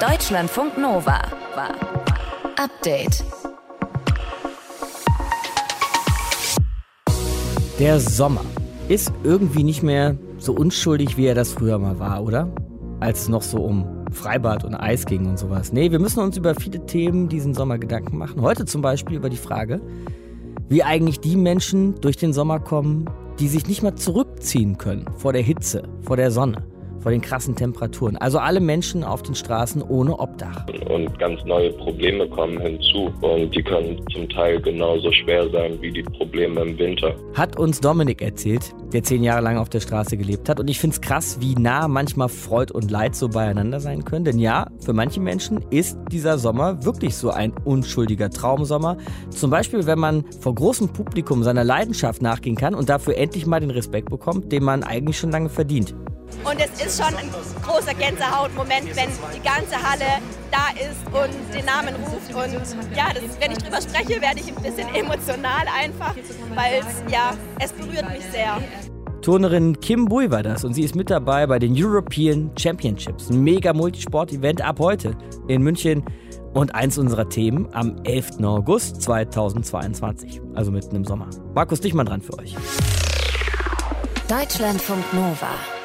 Deutschlandfunk Nova Update. Der Sommer ist irgendwie nicht mehr so unschuldig, wie er das früher mal war, oder? Als es noch so um Freibad und Eis ging und sowas. Nee, wir müssen uns über viele Themen diesen Sommer Gedanken machen. Heute zum Beispiel über die Frage, wie eigentlich die Menschen durch den Sommer kommen, die sich nicht mal zurückziehen können vor der Hitze, vor der Sonne vor den krassen Temperaturen. Also alle Menschen auf den Straßen ohne Obdach. Und ganz neue Probleme kommen hinzu und die können zum Teil genauso schwer sein wie die Probleme im Winter. Hat uns Dominik erzählt, der zehn Jahre lang auf der Straße gelebt hat. Und ich finde es krass, wie nah manchmal Freud und Leid so beieinander sein können. Denn ja, für manche Menschen ist dieser Sommer wirklich so ein unschuldiger Traumsommer. Zum Beispiel, wenn man vor großem Publikum seiner Leidenschaft nachgehen kann und dafür endlich mal den Respekt bekommt, den man eigentlich schon lange verdient. Und es ist schon ein großer Gänsehautmoment, wenn die ganze Halle da ist und den Namen ruft. Und ja, das, wenn ich drüber spreche, werde ich ein bisschen emotional einfach, weil es, ja, es berührt mich sehr. Turnerin Kim Bui war das und sie ist mit dabei bei den European Championships. Ein mega Multisport-Event ab heute in München und eins unserer Themen am 11. August 2022, also mitten im Sommer. Markus Dichmann dran für euch. Deutschlandfunk Nova.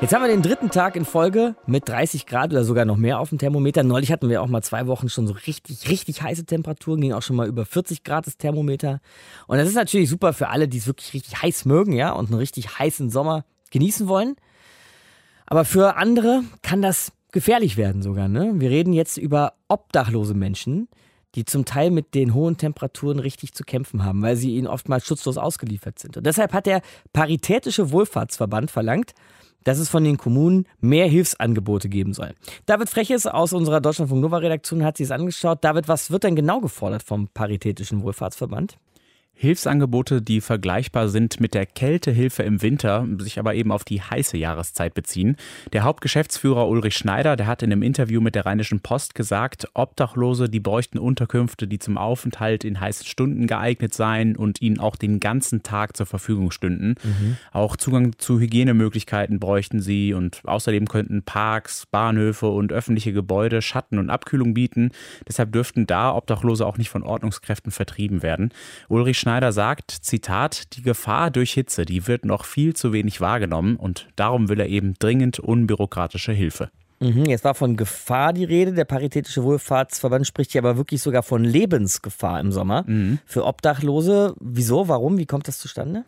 Jetzt haben wir den dritten Tag in Folge mit 30 Grad oder sogar noch mehr auf dem Thermometer. Neulich hatten wir auch mal zwei Wochen schon so richtig, richtig heiße Temperaturen, ging auch schon mal über 40 Grad das Thermometer. Und das ist natürlich super für alle, die es wirklich richtig heiß mögen, ja, und einen richtig heißen Sommer genießen wollen. Aber für andere kann das gefährlich werden sogar, ne? Wir reden jetzt über obdachlose Menschen, die zum Teil mit den hohen Temperaturen richtig zu kämpfen haben, weil sie ihnen oftmals schutzlos ausgeliefert sind. Und deshalb hat der Paritätische Wohlfahrtsverband verlangt, dass es von den Kommunen mehr Hilfsangebote geben soll. David Freches aus unserer Deutschlandfunk Nova Redaktion hat sich es angeschaut. David, was wird denn genau gefordert vom Paritätischen Wohlfahrtsverband? Hilfsangebote, die vergleichbar sind mit der Kältehilfe im Winter, sich aber eben auf die heiße Jahreszeit beziehen. Der Hauptgeschäftsführer Ulrich Schneider, der hat in einem Interview mit der Rheinischen Post gesagt, Obdachlose, die bräuchten Unterkünfte, die zum Aufenthalt in heißen Stunden geeignet seien und ihnen auch den ganzen Tag zur Verfügung stünden. Mhm. Auch Zugang zu Hygienemöglichkeiten bräuchten sie und außerdem könnten Parks, Bahnhöfe und öffentliche Gebäude Schatten und Abkühlung bieten. Deshalb dürften da Obdachlose auch nicht von Ordnungskräften vertrieben werden. Ulrich Schneider sagt, Zitat, die Gefahr durch Hitze, die wird noch viel zu wenig wahrgenommen und darum will er eben dringend unbürokratische Hilfe. Mhm, jetzt war von Gefahr die Rede. Der Paritätische Wohlfahrtsverband spricht hier aber wirklich sogar von Lebensgefahr im Sommer mhm. für Obdachlose. Wieso? Warum? Wie kommt das zustande?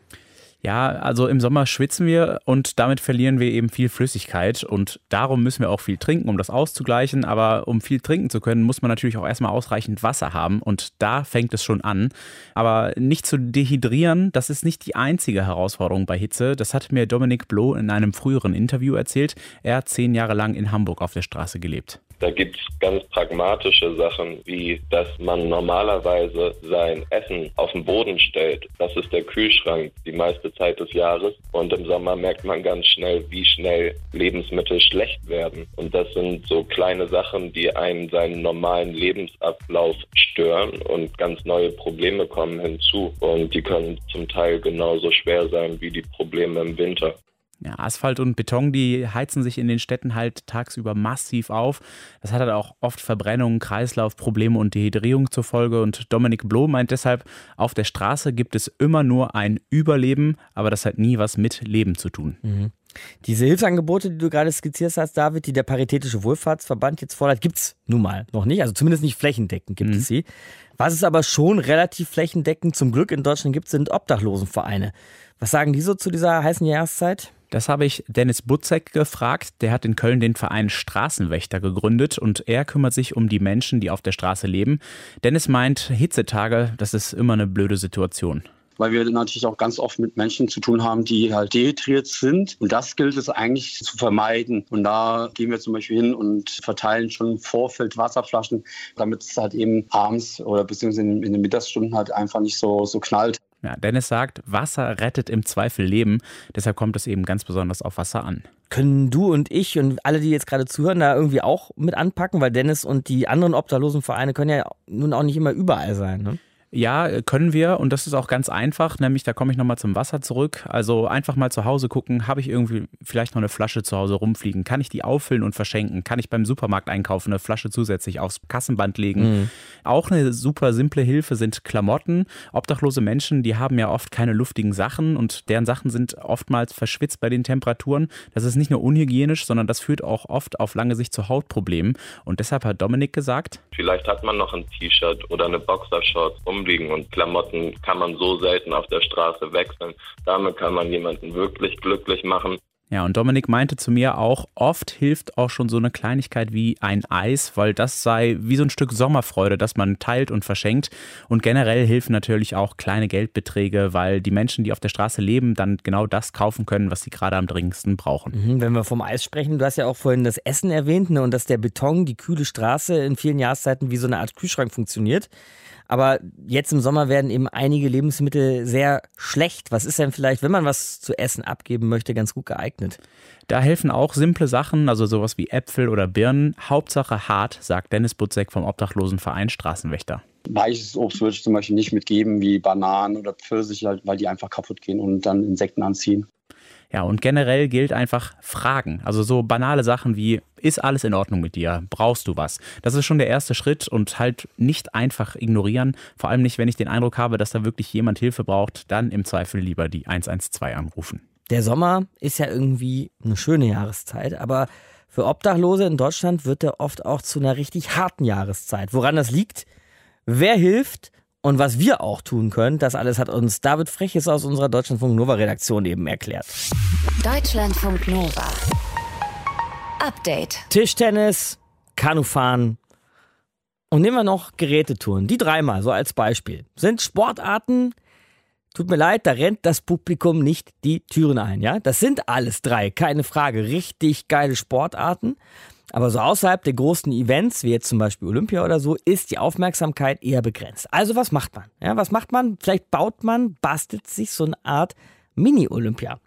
Ja, also im Sommer schwitzen wir und damit verlieren wir eben viel Flüssigkeit und darum müssen wir auch viel trinken, um das auszugleichen. Aber um viel trinken zu können, muss man natürlich auch erstmal ausreichend Wasser haben und da fängt es schon an. Aber nicht zu dehydrieren, das ist nicht die einzige Herausforderung bei Hitze. Das hat mir Dominik Bloh in einem früheren Interview erzählt. Er hat zehn Jahre lang in Hamburg auf der Straße gelebt. Da gibt es ganz pragmatische Sachen, wie dass man normalerweise sein Essen auf den Boden stellt. Das ist der Kühlschrank die meiste Zeit des Jahres. Und im Sommer merkt man ganz schnell, wie schnell Lebensmittel schlecht werden. Und das sind so kleine Sachen, die einen seinen normalen Lebensablauf stören und ganz neue Probleme kommen hinzu. Und die können zum Teil genauso schwer sein wie die Probleme im Winter. Ja, Asphalt und Beton, die heizen sich in den Städten halt tagsüber massiv auf. Das hat halt auch oft Verbrennungen, Kreislaufprobleme und Dehydrierung zur Folge. Und Dominik Bloh meint deshalb, auf der Straße gibt es immer nur ein Überleben, aber das hat nie was mit Leben zu tun. Mhm. Diese Hilfsangebote, die du gerade skizziert hast, David, die der Paritätische Wohlfahrtsverband jetzt fordert, gibt es nun mal noch nicht. Also zumindest nicht flächendeckend gibt mhm. es sie. Was es aber schon relativ flächendeckend zum Glück in Deutschland gibt, sind Obdachlosenvereine. Was sagen die so zu dieser heißen Jahreszeit? Das habe ich Dennis Butzek gefragt. Der hat in Köln den Verein Straßenwächter gegründet und er kümmert sich um die Menschen, die auf der Straße leben. Dennis meint, Hitzetage, das ist immer eine blöde Situation weil wir natürlich auch ganz oft mit Menschen zu tun haben, die halt dehydriert sind. Und das gilt es eigentlich zu vermeiden. Und da gehen wir zum Beispiel hin und verteilen schon im Vorfeld Wasserflaschen, damit es halt eben abends oder beziehungsweise in, den Mittagsstunden halt einfach nicht so, so knallt. Ja, Dennis sagt, Wasser rettet im Zweifel Leben. Deshalb kommt es eben ganz besonders auf Wasser an. Können du und ich und alle, die jetzt gerade zuhören, da irgendwie auch mit anpacken? Weil Dennis und die anderen obdachlosen Vereine können ja nun auch nicht immer überall sein. Ne? Ja, können wir und das ist auch ganz einfach, nämlich da komme ich nochmal zum Wasser zurück. Also einfach mal zu Hause gucken, habe ich irgendwie vielleicht noch eine Flasche zu Hause rumfliegen? Kann ich die auffüllen und verschenken? Kann ich beim Supermarkt einkaufen, eine Flasche zusätzlich aufs Kassenband legen? Mhm. Auch eine super simple Hilfe sind Klamotten. Obdachlose Menschen, die haben ja oft keine luftigen Sachen und deren Sachen sind oftmals verschwitzt bei den Temperaturen. Das ist nicht nur unhygienisch, sondern das führt auch oft auf lange Sicht zu Hautproblemen. Und deshalb hat Dominik gesagt, vielleicht hat man noch ein T-Shirt oder eine Boxershorts rumliegen und Klamotten kann man so selten auf der Straße wechseln. Damit kann man jemanden wirklich glücklich machen. Ja, und Dominik meinte zu mir auch, oft hilft auch schon so eine Kleinigkeit wie ein Eis, weil das sei wie so ein Stück Sommerfreude, das man teilt und verschenkt. Und generell helfen natürlich auch kleine Geldbeträge, weil die Menschen, die auf der Straße leben, dann genau das kaufen können, was sie gerade am dringendsten brauchen. Mhm, wenn wir vom Eis sprechen, du hast ja auch vorhin das Essen erwähnt ne, und dass der Beton, die kühle Straße in vielen Jahreszeiten wie so eine Art Kühlschrank funktioniert. Aber jetzt im Sommer werden eben einige Lebensmittel sehr schlecht. Was ist denn vielleicht, wenn man was zu essen abgeben möchte, ganz gut geeignet? Da helfen auch simple Sachen, also sowas wie Äpfel oder Birnen. Hauptsache hart, sagt Dennis Butzek vom Obdachlosenverein Straßenwächter. Weiches Obst würde ich zum Beispiel nicht mitgeben, wie Bananen oder Pfirsiche, halt, weil die einfach kaputt gehen und dann Insekten anziehen. Ja, und generell gilt einfach Fragen. Also so banale Sachen wie, ist alles in Ordnung mit dir? Brauchst du was? Das ist schon der erste Schritt und halt nicht einfach ignorieren. Vor allem nicht, wenn ich den Eindruck habe, dass da wirklich jemand Hilfe braucht, dann im Zweifel lieber die 112 anrufen. Der Sommer ist ja irgendwie eine schöne Jahreszeit, aber für Obdachlose in Deutschland wird er oft auch zu einer richtig harten Jahreszeit. Woran das liegt? Wer hilft? Und was wir auch tun können, das alles hat uns David Freches aus unserer Deutschlandfunk Nova Redaktion eben erklärt. Deutschlandfunk Nova. Update. Tischtennis, Kanufahren und nehmen wir noch Gerätetouren. Die dreimal, so als Beispiel. Sind Sportarten, tut mir leid, da rennt das Publikum nicht die Türen ein, ja? Das sind alles drei, keine Frage. Richtig geile Sportarten. Aber so außerhalb der großen Events, wie jetzt zum Beispiel Olympia oder so, ist die Aufmerksamkeit eher begrenzt. Also was macht man? Ja, was macht man? Vielleicht baut man, bastelt sich so eine Art Mini-Olympia.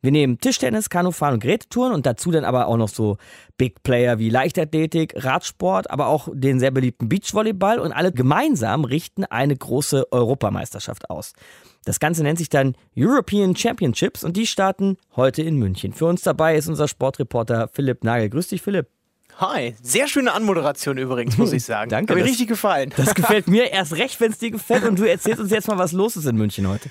Wir nehmen Tischtennis, Kanufahren und Gerätetouren und dazu dann aber auch noch so Big Player wie Leichtathletik, Radsport, aber auch den sehr beliebten Beachvolleyball und alle gemeinsam richten eine große Europameisterschaft aus. Das Ganze nennt sich dann European Championships und die starten heute in München. Für uns dabei ist unser Sportreporter Philipp Nagel. Grüß dich, Philipp. Hi, sehr schöne Anmoderation übrigens, muss ich sagen. Danke. Hat mir das, richtig gefallen. Das gefällt mir erst recht, wenn es dir gefällt und du erzählst uns jetzt mal, was los ist in München heute.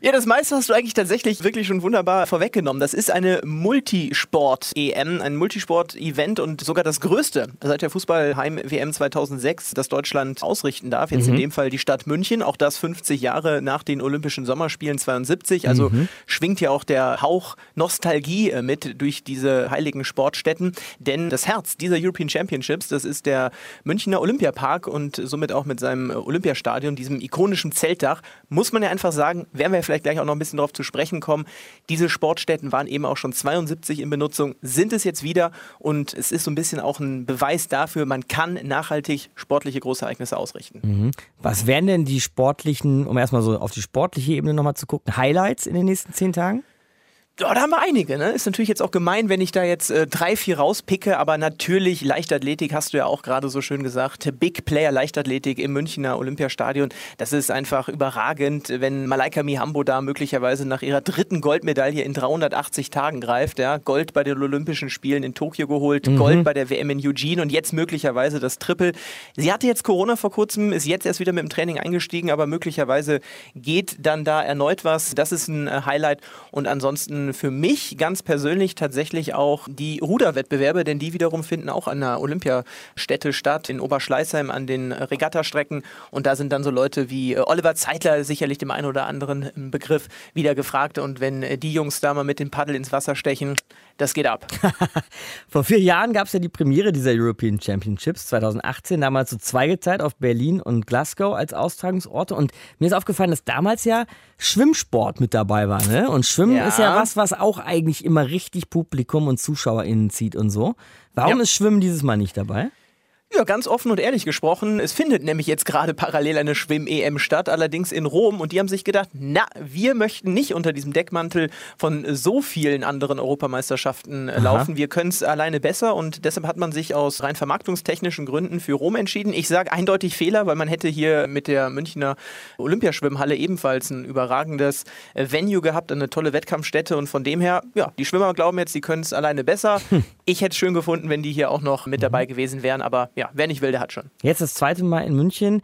Ja, das meiste hast du eigentlich tatsächlich wirklich schon wunderbar vorweggenommen. Das ist eine Multisport-EM, ein Multisport-Event und sogar das größte seit der Fußball-Heim-WM 2006, das Deutschland ausrichten darf. Jetzt mhm. in dem Fall die Stadt München, auch das 50 Jahre nach den Olympischen Sommerspielen 72. Also mhm. schwingt ja auch der Hauch Nostalgie äh, mit durch diese heiligen Sportstätten. Denn das Herz dieser European Championships, das ist der Münchner Olympiapark und somit auch mit seinem Olympiastadion, diesem ikonischen Zeltdach, muss man ja einfach sagen, werden wir vielleicht gleich auch noch ein bisschen darauf zu sprechen kommen. Diese Sportstätten waren eben auch schon 72 in Benutzung, sind es jetzt wieder und es ist so ein bisschen auch ein Beweis dafür, man kann nachhaltig sportliche Großereignisse ausrichten. Mhm. Was wären denn die sportlichen, um erstmal so auf die sportliche Ebene nochmal zu gucken, Highlights in den nächsten zehn Tagen? Ja, da haben wir einige. Ne? Ist natürlich jetzt auch gemein, wenn ich da jetzt äh, drei, vier rauspicke, aber natürlich Leichtathletik hast du ja auch gerade so schön gesagt. Big Player Leichtathletik im Münchner Olympiastadion. Das ist einfach überragend, wenn Malaika Mihambo da möglicherweise nach ihrer dritten Goldmedaille in 380 Tagen greift. Ja? Gold bei den Olympischen Spielen in Tokio geholt, mhm. Gold bei der WM in Eugene und jetzt möglicherweise das Triple. Sie hatte jetzt Corona vor kurzem, ist jetzt erst wieder mit dem Training eingestiegen, aber möglicherweise geht dann da erneut was. Das ist ein äh, Highlight und ansonsten für mich ganz persönlich tatsächlich auch die Ruderwettbewerbe, denn die wiederum finden auch an der Olympiastätte statt, in Oberschleißheim an den Regattastrecken. Und da sind dann so Leute wie äh, Oliver Zeitler sicherlich dem einen oder anderen Begriff wieder gefragt. Und wenn äh, die Jungs da mal mit dem Paddel ins Wasser stechen, das geht ab. Vor vier Jahren gab es ja die Premiere dieser European Championships 2018, damals so zweigeteilt auf Berlin und Glasgow als Austragungsorte. Und mir ist aufgefallen, dass damals ja Schwimmsport mit dabei war. Ne? Und Schwimmen ja. ist ja was, was auch eigentlich immer richtig Publikum und ZuschauerInnen zieht und so. Warum ja. ist Schwimmen dieses Mal nicht dabei? Ja, ganz offen und ehrlich gesprochen. Es findet nämlich jetzt gerade parallel eine Schwimm-EM statt, allerdings in Rom. Und die haben sich gedacht, na, wir möchten nicht unter diesem Deckmantel von so vielen anderen Europameisterschaften Aha. laufen. Wir können es alleine besser und deshalb hat man sich aus rein vermarktungstechnischen Gründen für Rom entschieden. Ich sage eindeutig Fehler, weil man hätte hier mit der Münchner Olympiaschwimmhalle ebenfalls ein überragendes Venue gehabt, eine tolle Wettkampfstätte und von dem her, ja, die Schwimmer glauben jetzt, sie können es alleine besser. Hm. Ich hätte es schön gefunden, wenn die hier auch noch mit dabei gewesen wären, aber ja, wer nicht will, der hat schon. Jetzt das zweite Mal in München.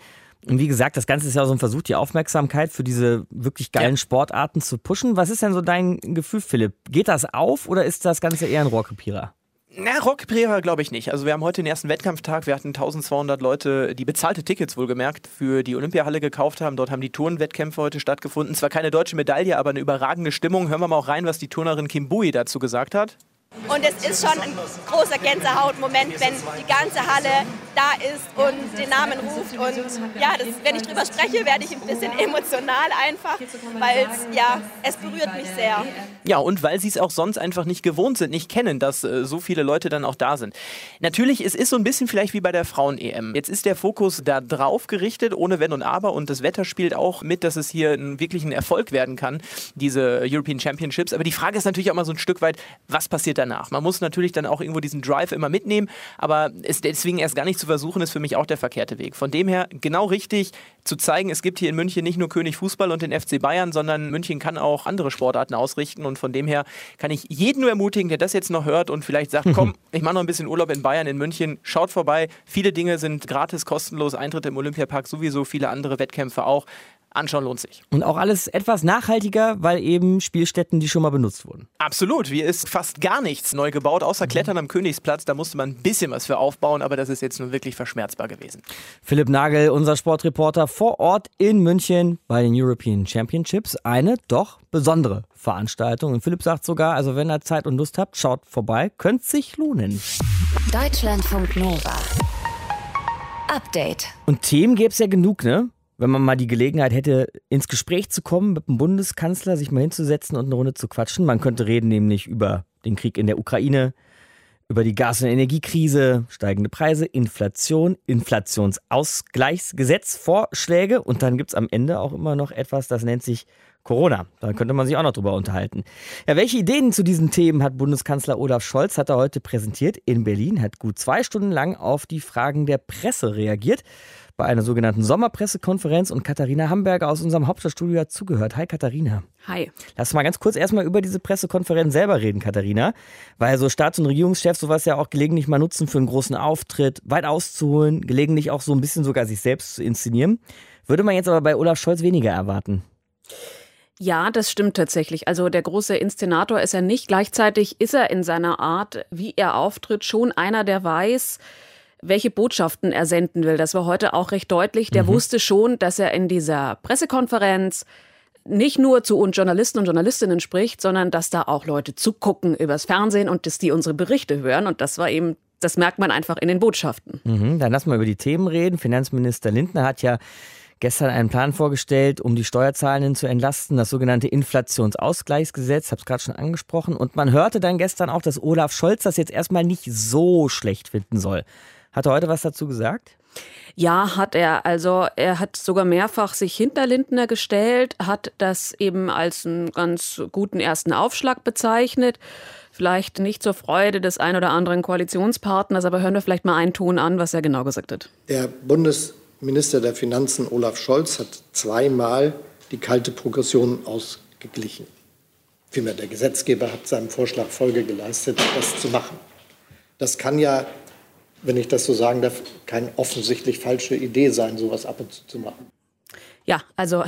Und wie gesagt, das Ganze ist ja so ein Versuch, die Aufmerksamkeit für diese wirklich geilen ja. Sportarten zu pushen. Was ist denn so dein Gefühl, Philipp? Geht das auf oder ist das Ganze eher ein Rohrkrepierer? Na, Rockprera glaube ich nicht. Also wir haben heute den ersten Wettkampftag. Wir hatten 1200 Leute, die bezahlte Tickets wohlgemerkt für die Olympiahalle gekauft haben. Dort haben die Turnwettkämpfe heute stattgefunden. Zwar keine deutsche Medaille, aber eine überragende Stimmung. Hören wir mal auch rein, was die Turnerin Kim Bui dazu gesagt hat. Und es ist schon ein großer Gänsehautmoment, wenn die ganze Halle da ist und den Namen ruft. Und ja, das, wenn ich drüber spreche, werde ich ein bisschen emotional einfach, weil ja, es berührt mich sehr. Ja, und weil sie es auch sonst einfach nicht gewohnt sind, nicht kennen, dass äh, so viele Leute dann auch da sind. Natürlich, es ist so ein bisschen vielleicht wie bei der Frauen-EM. Jetzt ist der Fokus da drauf gerichtet, ohne Wenn und Aber. Und das Wetter spielt auch mit, dass es hier ein, wirklich ein Erfolg werden kann, diese European Championships. Aber die Frage ist natürlich auch mal so ein Stück weit, was passiert danach? Man muss natürlich dann auch irgendwo diesen Drive immer mitnehmen, aber es deswegen erst gar nicht zu versuchen, ist für mich auch der verkehrte Weg. Von dem her genau richtig zu zeigen, es gibt hier in München nicht nur König Fußball und den FC Bayern, sondern München kann auch andere Sportarten ausrichten und von dem her kann ich jeden nur ermutigen, der das jetzt noch hört und vielleicht sagt, komm, ich mache noch ein bisschen Urlaub in Bayern, in München, schaut vorbei. Viele Dinge sind gratis, kostenlos, Eintritt im Olympiapark sowieso, viele andere Wettkämpfe auch anschauen lohnt sich. Und auch alles etwas nachhaltiger, weil eben Spielstätten, die schon mal benutzt wurden. Absolut. Hier ist fast gar nichts neu gebaut, außer Klettern am Königsplatz. Da musste man ein bisschen was für aufbauen, aber das ist jetzt nun wirklich verschmerzbar gewesen. Philipp Nagel, unser Sportreporter vor Ort in München bei den European Championships. Eine doch besondere Veranstaltung. Und Philipp sagt sogar, also wenn ihr Zeit und Lust habt, schaut vorbei, könnte sich lohnen. Deutschlandfunk Nova. Update. Und Themen gäbe es ja genug, ne? Wenn man mal die Gelegenheit hätte, ins Gespräch zu kommen mit dem Bundeskanzler, sich mal hinzusetzen und eine Runde zu quatschen. Man könnte reden nämlich über den Krieg in der Ukraine, über die Gas- und Energiekrise, steigende Preise, Inflation, Inflationsausgleichsgesetz, Vorschläge und dann gibt es am Ende auch immer noch etwas, das nennt sich Corona. Da könnte man sich auch noch drüber unterhalten. Ja, welche Ideen zu diesen Themen hat Bundeskanzler Olaf Scholz, hat er heute präsentiert in Berlin, hat gut zwei Stunden lang auf die Fragen der Presse reagiert bei einer sogenannten Sommerpressekonferenz und Katharina Hamburger aus unserem Hauptstadtstudio hat zugehört. Hi Katharina. Hi. Lass mal ganz kurz erstmal über diese Pressekonferenz selber reden, Katharina. Weil so Staats- und Regierungschefs sowas ja auch gelegentlich mal nutzen für einen großen Auftritt, weit auszuholen, gelegentlich auch so ein bisschen sogar sich selbst zu inszenieren. Würde man jetzt aber bei Olaf Scholz weniger erwarten. Ja, das stimmt tatsächlich. Also der große Inszenator ist er nicht. Gleichzeitig ist er in seiner Art, wie er auftritt, schon einer, der weiß, welche Botschaften er senden will. Das war heute auch recht deutlich. Der mhm. wusste schon, dass er in dieser Pressekonferenz nicht nur zu uns Journalisten und Journalistinnen spricht, sondern dass da auch Leute zugucken übers Fernsehen und dass die unsere Berichte hören. Und das war eben das merkt man einfach in den Botschaften. Mhm, dann lass mal über die Themen reden. Finanzminister Lindner hat ja gestern einen Plan vorgestellt, um die Steuerzahlenden zu entlasten, das sogenannte Inflationsausgleichsgesetz, habe es gerade schon angesprochen. Und man hörte dann gestern auch, dass Olaf Scholz das jetzt erstmal nicht so schlecht finden soll. Hat er heute was dazu gesagt? Ja, hat er. Also er hat sogar mehrfach sich hinter Lindner gestellt, hat das eben als einen ganz guten ersten Aufschlag bezeichnet. Vielleicht nicht zur Freude des ein oder anderen Koalitionspartners, aber hören wir vielleicht mal einen Ton an, was er genau gesagt hat. Der Bundesminister der Finanzen Olaf Scholz hat zweimal die kalte Progression ausgeglichen. Vielmehr der Gesetzgeber hat seinem Vorschlag Folge geleistet, das zu machen. Das kann ja wenn ich das so sagen darf, keine offensichtlich falsche Idee sein, sowas ab und zu zu machen. Ja, also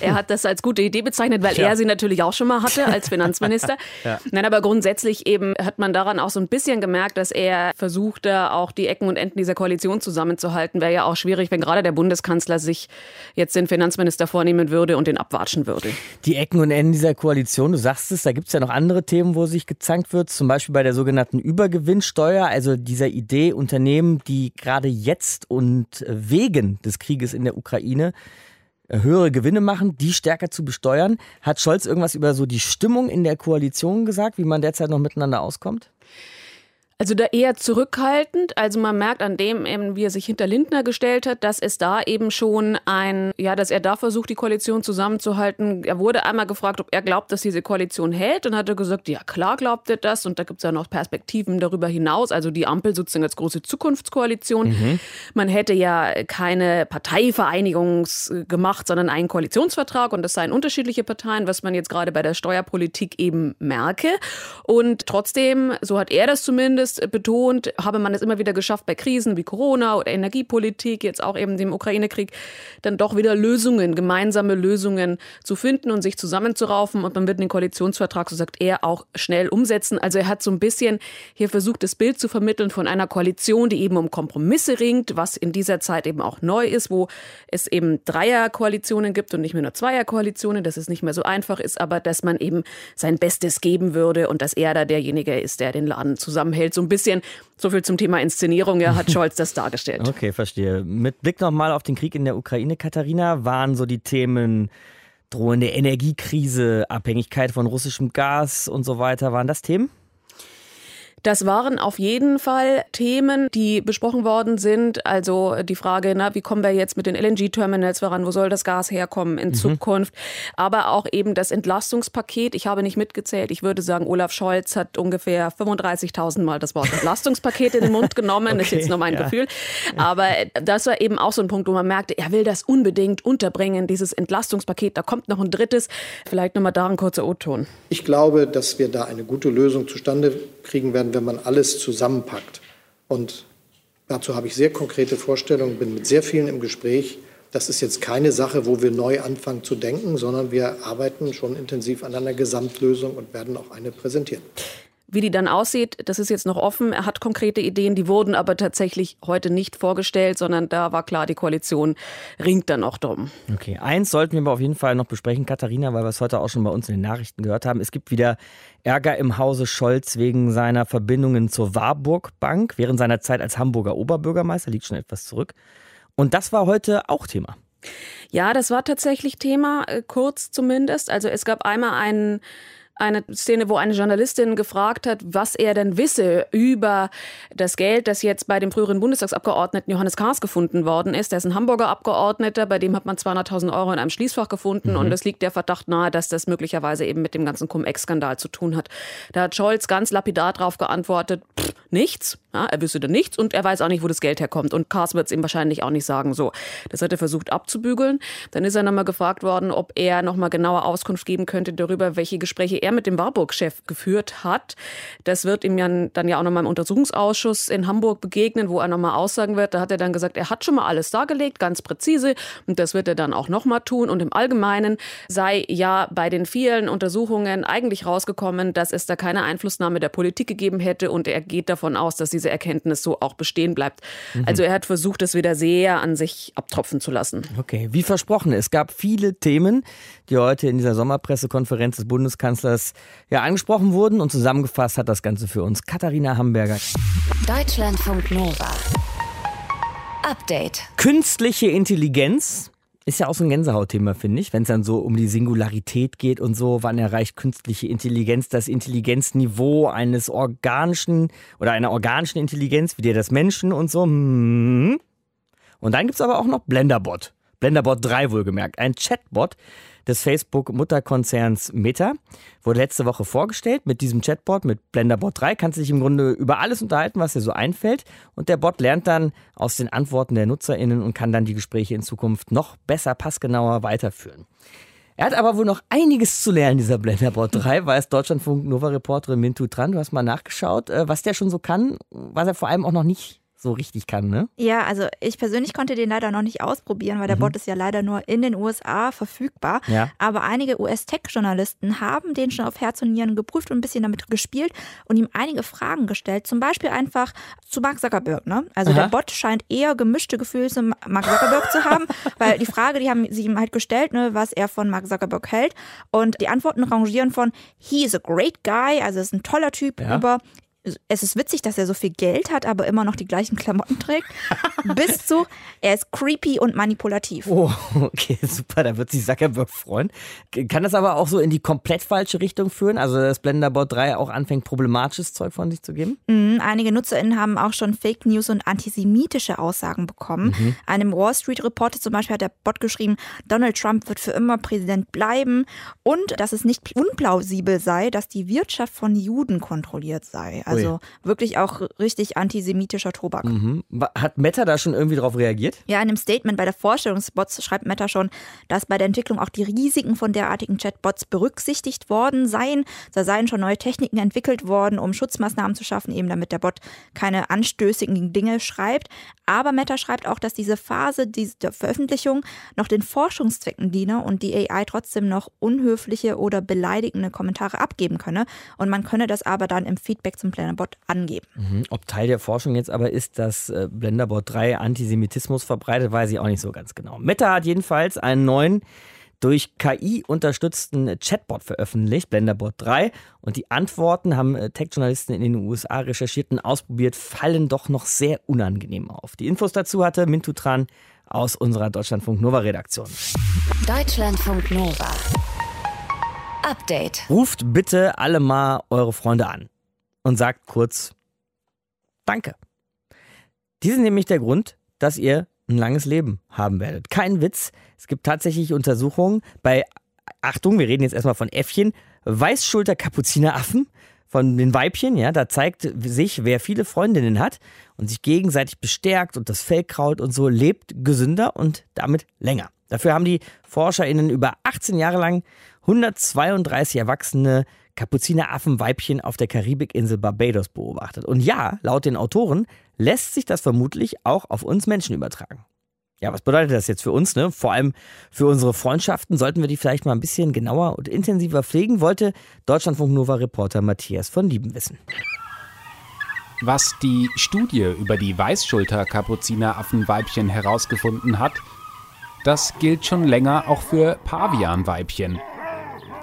er hat das als gute Idee bezeichnet, weil ja. er sie natürlich auch schon mal hatte als Finanzminister. ja. Nein, aber grundsätzlich eben hat man daran auch so ein bisschen gemerkt, dass er versuchte, auch die Ecken und Enden dieser Koalition zusammenzuhalten. Wäre ja auch schwierig, wenn gerade der Bundeskanzler sich jetzt den Finanzminister vornehmen würde und den abwatschen würde. Die Ecken und Enden dieser Koalition, du sagst es, da gibt es ja noch andere Themen, wo sich gezankt wird, zum Beispiel bei der sogenannten Übergewinnsteuer, also dieser Idee, Unternehmen, die gerade jetzt und wegen des Krieges in der Ukraine höhere Gewinne machen, die stärker zu besteuern. Hat Scholz irgendwas über so die Stimmung in der Koalition gesagt, wie man derzeit noch miteinander auskommt? Also da eher zurückhaltend. Also man merkt an dem, eben, wie er sich hinter Lindner gestellt hat, dass es da eben schon ein, ja, dass er da versucht, die Koalition zusammenzuhalten. Er wurde einmal gefragt, ob er glaubt, dass diese Koalition hält. Und hat er gesagt, ja klar glaubt er das. Und da gibt es ja noch Perspektiven darüber hinaus. Also die Ampel sozusagen als große Zukunftskoalition. Mhm. Man hätte ja keine Parteivereinigung gemacht, sondern einen Koalitionsvertrag. Und das seien unterschiedliche Parteien, was man jetzt gerade bei der Steuerpolitik eben merke. Und trotzdem, so hat er das zumindest, zumindest betont, habe man es immer wieder geschafft, bei Krisen wie Corona oder Energiepolitik, jetzt auch eben dem Ukraine-Krieg, dann doch wieder Lösungen, gemeinsame Lösungen zu finden und sich zusammenzuraufen. Und man wird den Koalitionsvertrag, so sagt er, auch schnell umsetzen. Also er hat so ein bisschen hier versucht, das Bild zu vermitteln von einer Koalition, die eben um Kompromisse ringt, was in dieser Zeit eben auch neu ist, wo es eben Dreierkoalitionen gibt und nicht mehr nur Zweierkoalitionen, dass es nicht mehr so einfach ist, aber dass man eben sein Bestes geben würde und dass er da derjenige ist, der den Laden zusammenhält so ein bisschen, so viel zum Thema Inszenierung, ja, hat Scholz das dargestellt. Okay, verstehe. Mit Blick nochmal auf den Krieg in der Ukraine, Katharina, waren so die Themen drohende Energiekrise, Abhängigkeit von russischem Gas und so weiter, waren das Themen? Das waren auf jeden Fall Themen, die besprochen worden sind. Also die Frage, na, wie kommen wir jetzt mit den LNG-Terminals voran? Wo soll das Gas herkommen in mhm. Zukunft? Aber auch eben das Entlastungspaket. Ich habe nicht mitgezählt. Ich würde sagen, Olaf Scholz hat ungefähr 35.000 Mal das Wort Entlastungspaket in den Mund genommen. okay, das ist jetzt nur mein ja. Gefühl. Aber das war eben auch so ein Punkt, wo man merkte, er will das unbedingt unterbringen, dieses Entlastungspaket. Da kommt noch ein drittes. Vielleicht nochmal da ein kurzer O-Ton. Ich glaube, dass wir da eine gute Lösung zustande kriegen werden, wenn man alles zusammenpackt. Und dazu habe ich sehr konkrete Vorstellungen, bin mit sehr vielen im Gespräch. Das ist jetzt keine Sache, wo wir neu anfangen zu denken, sondern wir arbeiten schon intensiv an einer Gesamtlösung und werden auch eine präsentieren. Wie die dann aussieht, das ist jetzt noch offen. Er hat konkrete Ideen, die wurden aber tatsächlich heute nicht vorgestellt, sondern da war klar, die Koalition ringt dann auch drum. Okay, eins sollten wir aber auf jeden Fall noch besprechen, Katharina, weil wir es heute auch schon bei uns in den Nachrichten gehört haben. Es gibt wieder Ärger im Hause Scholz wegen seiner Verbindungen zur Warburg Bank während seiner Zeit als Hamburger Oberbürgermeister, liegt schon etwas zurück. Und das war heute auch Thema. Ja, das war tatsächlich Thema, äh, kurz zumindest. Also es gab einmal einen eine Szene, wo eine Journalistin gefragt hat, was er denn wisse über das Geld, das jetzt bei dem früheren Bundestagsabgeordneten Johannes Kahrs gefunden worden ist. Der ist ein Hamburger Abgeordneter, bei dem hat man 200.000 Euro in einem Schließfach gefunden mhm. und es liegt der Verdacht nahe, dass das möglicherweise eben mit dem ganzen Cum-Ex-Skandal zu tun hat. Da hat Scholz ganz lapidar darauf geantwortet, pff, nichts. Ja, er wüsste da nichts und er weiß auch nicht, wo das Geld herkommt. Und Kahrs wird es ihm wahrscheinlich auch nicht sagen. So, das hat er versucht abzubügeln. Dann ist er nochmal gefragt worden, ob er nochmal genauer Auskunft geben könnte darüber, welche Gespräche er mit dem Warburg-Chef geführt hat. Das wird ihm ja dann ja auch nochmal im Untersuchungsausschuss in Hamburg begegnen, wo er nochmal aussagen wird. Da hat er dann gesagt, er hat schon mal alles dargelegt, ganz präzise. Und das wird er dann auch nochmal tun. Und im Allgemeinen sei ja bei den vielen Untersuchungen eigentlich rausgekommen, dass es da keine Einflussnahme der Politik gegeben hätte. Und er geht davon aus, dass diese Erkenntnis so auch bestehen bleibt. Mhm. Also er hat versucht, es wieder sehr an sich abtropfen zu lassen. Okay, wie versprochen, es gab viele Themen, die heute in dieser Sommerpressekonferenz des Bundeskanzlers ja angesprochen wurden und zusammengefasst hat das Ganze für uns Katharina Hamburger. Deutschlandfunk Nova. Update. Künstliche Intelligenz ist ja auch so ein Gänsehautthema, finde ich, wenn es dann so um die Singularität geht und so, wann erreicht künstliche Intelligenz das Intelligenzniveau eines organischen oder einer organischen Intelligenz, wie der das Menschen und so. Hm. Und dann gibt es aber auch noch Blenderbot. Blenderbot 3 wohlgemerkt, ein Chatbot, des Facebook-Mutterkonzerns Meta. Wurde letzte Woche vorgestellt mit diesem Chatbot, mit Blenderbot 3. Kannst du dich im Grunde über alles unterhalten, was dir so einfällt. Und der Bot lernt dann aus den Antworten der NutzerInnen und kann dann die Gespräche in Zukunft noch besser, passgenauer weiterführen. Er hat aber wohl noch einiges zu lernen, dieser Blenderbot 3, weiß Deutschlandfunk Nova Reporterin Mintu Tran. Du hast mal nachgeschaut, äh, was der schon so kann, was er vor allem auch noch nicht so richtig kann, ne? Ja, also ich persönlich konnte den leider noch nicht ausprobieren, weil der mhm. Bot ist ja leider nur in den USA verfügbar. Ja. Aber einige US-Tech-Journalisten haben den schon auf Herz und Nieren geprüft und ein bisschen damit gespielt und ihm einige Fragen gestellt. Zum Beispiel einfach zu Mark Zuckerberg, ne? Also Aha. der Bot scheint eher gemischte Gefühle zu Mark Zuckerberg zu haben, weil die Frage, die haben sie ihm halt gestellt, ne, was er von Mark Zuckerberg hält. Und die Antworten rangieren von he is a great guy, also ist ein toller Typ, ja. über es ist witzig, dass er so viel Geld hat, aber immer noch die gleichen Klamotten trägt, bis zu, er ist creepy und manipulativ. Oh, okay, super, da wird sich Zuckerberg freuen. Kann das aber auch so in die komplett falsche Richtung führen? Also, dass Blenderbot 3 auch anfängt, problematisches Zeug von sich zu geben? Mhm, einige NutzerInnen haben auch schon Fake News und antisemitische Aussagen bekommen. Mhm. Einem Wall Street Reporter zum Beispiel hat der Bot geschrieben, Donald Trump wird für immer Präsident bleiben und dass es nicht unplausibel sei, dass die Wirtschaft von Juden kontrolliert sei. Also Ui. wirklich auch richtig antisemitischer Tobak. Mhm. Hat Meta da schon irgendwie darauf reagiert? Ja, in einem Statement bei der Vorstellung des Bots schreibt Meta schon, dass bei der Entwicklung auch die Risiken von derartigen Chatbots berücksichtigt worden seien. Da seien schon neue Techniken entwickelt worden, um Schutzmaßnahmen zu schaffen, eben damit der Bot keine anstößigen Dinge schreibt. Aber Meta schreibt auch, dass diese Phase der Veröffentlichung noch den Forschungszwecken diene und die AI trotzdem noch unhöfliche oder beleidigende Kommentare abgeben könne. Und man könne das aber dann im Feedback zum Blenderbot angeben. Mhm. Ob Teil der Forschung jetzt aber ist, dass äh, Blenderbot 3 Antisemitismus verbreitet, weiß ich auch nicht so ganz genau. Meta hat jedenfalls einen neuen durch KI unterstützten Chatbot veröffentlicht, Blenderbot 3. Und die Antworten haben äh, Tech-Journalisten in den USA recherchiert und ausprobiert, fallen doch noch sehr unangenehm auf. Die Infos dazu hatte Mintu Tran aus unserer Deutschlandfunk Nova Redaktion. Deutschlandfunk Nova. Update. Ruft bitte alle mal eure Freunde an und sagt kurz Danke. Die sind nämlich der Grund, dass ihr ein langes Leben haben werdet. Kein Witz. Es gibt tatsächlich Untersuchungen bei, Achtung, wir reden jetzt erstmal von Äffchen, Weißschulter-Kapuzineraffen, von den Weibchen, ja, da zeigt sich, wer viele Freundinnen hat und sich gegenseitig bestärkt und das Fell kraut und so, lebt gesünder und damit länger. Dafür haben die ForscherInnen über 18 Jahre lang 132 erwachsene Kapuzineraffenweibchen auf der Karibikinsel Barbados beobachtet. Und ja, laut den Autoren lässt sich das vermutlich auch auf uns Menschen übertragen. Ja, was bedeutet das jetzt für uns? Ne? Vor allem für unsere Freundschaften sollten wir die vielleicht mal ein bisschen genauer und intensiver pflegen, wollte Deutschlandfunk Nova Reporter Matthias von Lieben wissen. Was die Studie über die Weißschulter-Kapuzineraffenweibchen herausgefunden hat, das gilt schon länger auch für Pavianweibchen.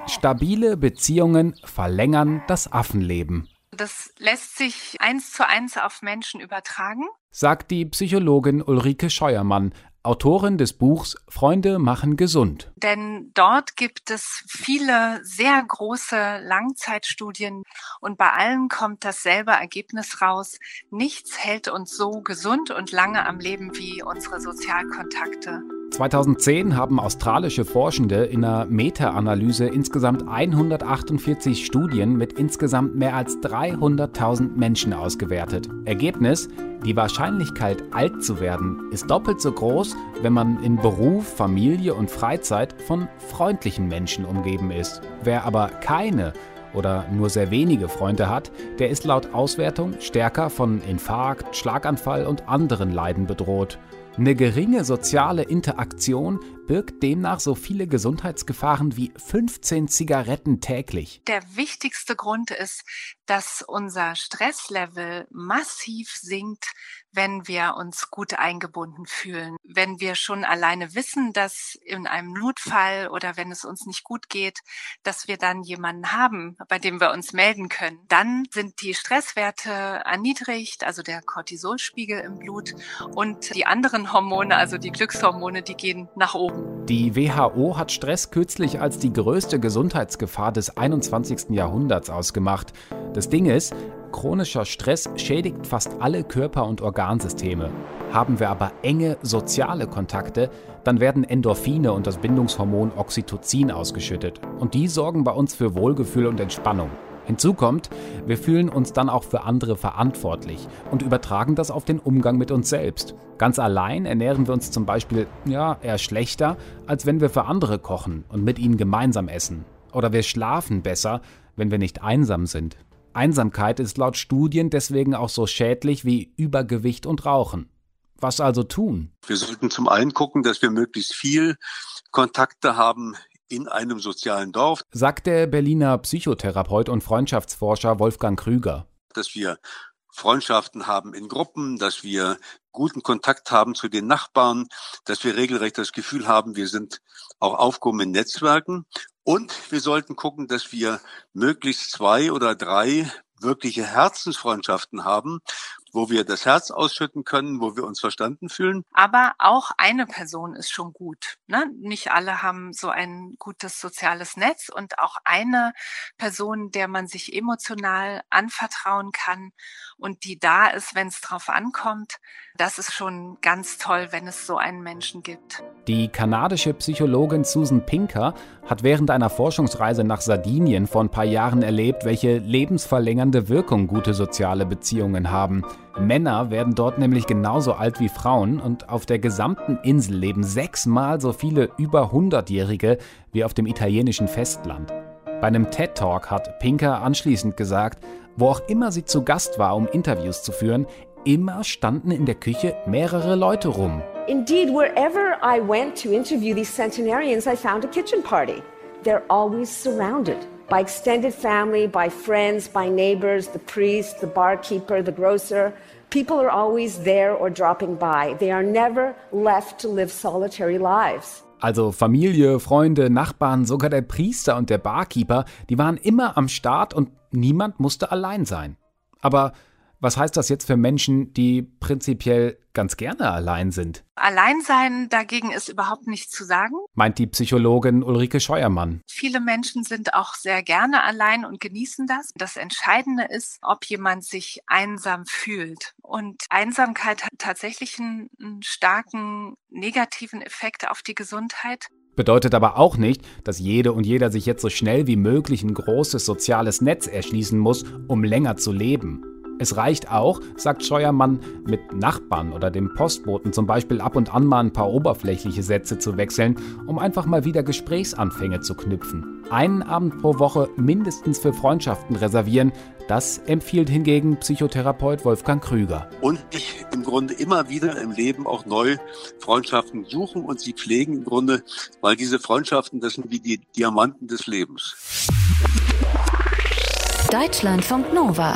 Stabile Beziehungen verlängern das Affenleben. Das lässt sich eins zu eins auf Menschen übertragen, sagt die Psychologin Ulrike Scheuermann, Autorin des Buchs Freunde machen gesund. Denn dort gibt es viele sehr große Langzeitstudien und bei allen kommt dasselbe Ergebnis raus. Nichts hält uns so gesund und lange am Leben wie unsere Sozialkontakte. 2010 haben australische Forschende in einer Meta-Analyse insgesamt 148 Studien mit insgesamt mehr als 300.000 Menschen ausgewertet. Ergebnis? Die Wahrscheinlichkeit, alt zu werden, ist doppelt so groß, wenn man in Beruf, Familie und Freizeit von freundlichen Menschen umgeben ist. Wer aber keine oder nur sehr wenige Freunde hat, der ist laut Auswertung stärker von Infarkt, Schlaganfall und anderen Leiden bedroht. Eine geringe soziale Interaktion birgt demnach so viele Gesundheitsgefahren wie 15 Zigaretten täglich. Der wichtigste Grund ist, dass unser Stresslevel massiv sinkt, wenn wir uns gut eingebunden fühlen. Wenn wir schon alleine wissen, dass in einem Notfall oder wenn es uns nicht gut geht, dass wir dann jemanden haben, bei dem wir uns melden können, dann sind die Stresswerte erniedrigt, also der Cortisolspiegel im Blut und die anderen Hormone, also die Glückshormone, die gehen nach oben. Die WHO hat Stress kürzlich als die größte Gesundheitsgefahr des 21. Jahrhunderts ausgemacht. Das Ding ist, chronischer Stress schädigt fast alle Körper- und Organsysteme. Haben wir aber enge soziale Kontakte, dann werden Endorphine und das Bindungshormon Oxytocin ausgeschüttet. Und die sorgen bei uns für Wohlgefühl und Entspannung. Hinzu kommt, wir fühlen uns dann auch für andere verantwortlich und übertragen das auf den Umgang mit uns selbst. Ganz allein ernähren wir uns zum Beispiel ja, eher schlechter, als wenn wir für andere kochen und mit ihnen gemeinsam essen. Oder wir schlafen besser, wenn wir nicht einsam sind. Einsamkeit ist laut Studien deswegen auch so schädlich wie Übergewicht und Rauchen. Was also tun? Wir sollten zum einen gucken, dass wir möglichst viel Kontakte haben in einem sozialen Dorf, sagt der Berliner Psychotherapeut und Freundschaftsforscher Wolfgang Krüger. Dass wir Freundschaften haben in Gruppen, dass wir guten Kontakt haben zu den Nachbarn, dass wir regelrecht das Gefühl haben, wir sind auch aufgehoben in Netzwerken und wir sollten gucken, dass wir möglichst zwei oder drei wirkliche Herzensfreundschaften haben, wo wir das Herz ausschütten können, wo wir uns verstanden fühlen. Aber auch eine Person ist schon gut. Ne? Nicht alle haben so ein gutes soziales Netz und auch eine Person, der man sich emotional anvertrauen kann und die da ist, wenn es drauf ankommt, das ist schon ganz toll, wenn es so einen Menschen gibt. Die kanadische Psychologin Susan Pinker hat während einer Forschungsreise nach Sardinien vor ein paar Jahren erlebt, welche lebensverlängernde Wirkung gute soziale Beziehungen haben. Männer werden dort nämlich genauso alt wie Frauen und auf der gesamten Insel leben sechsmal so viele über 100-Jährige wie auf dem italienischen Festland. Bei einem TED Talk hat Pinker anschließend gesagt, wo auch immer sie zu Gast war, um Interviews zu führen, immer standen in der Küche mehrere Leute rum. Indeed, wherever I went to interview these centenarians, I found a kitchen party. They're always surrounded by extended family, by friends, by neighbors, the priest, the barkeeper, the grocer. People are always there or dropping by. They are never left to live solitary lives. Also Familie, Freunde, Nachbarn, sogar der Priester und der Barkeeper, die waren immer am Start und niemand musste allein sein. Aber was heißt das jetzt für Menschen, die prinzipiell ganz gerne allein sind? Alleinsein dagegen ist überhaupt nicht zu sagen, meint die Psychologin Ulrike Scheuermann. Viele Menschen sind auch sehr gerne allein und genießen das. Das Entscheidende ist, ob jemand sich einsam fühlt. Und Einsamkeit hat tatsächlich einen, einen starken negativen Effekt auf die Gesundheit. Bedeutet aber auch nicht, dass jede und jeder sich jetzt so schnell wie möglich ein großes soziales Netz erschließen muss, um länger zu leben. Es reicht auch, sagt Scheuermann, mit Nachbarn oder dem Postboten zum Beispiel ab und an mal ein paar oberflächliche Sätze zu wechseln, um einfach mal wieder Gesprächsanfänge zu knüpfen. Einen Abend pro Woche mindestens für Freundschaften reservieren, das empfiehlt hingegen Psychotherapeut Wolfgang Krüger. Und ich im Grunde immer wieder im Leben auch neu Freundschaften suchen und sie pflegen im Grunde, weil diese Freundschaften, das sind wie die Diamanten des Lebens. Deutschlandfunk Nova.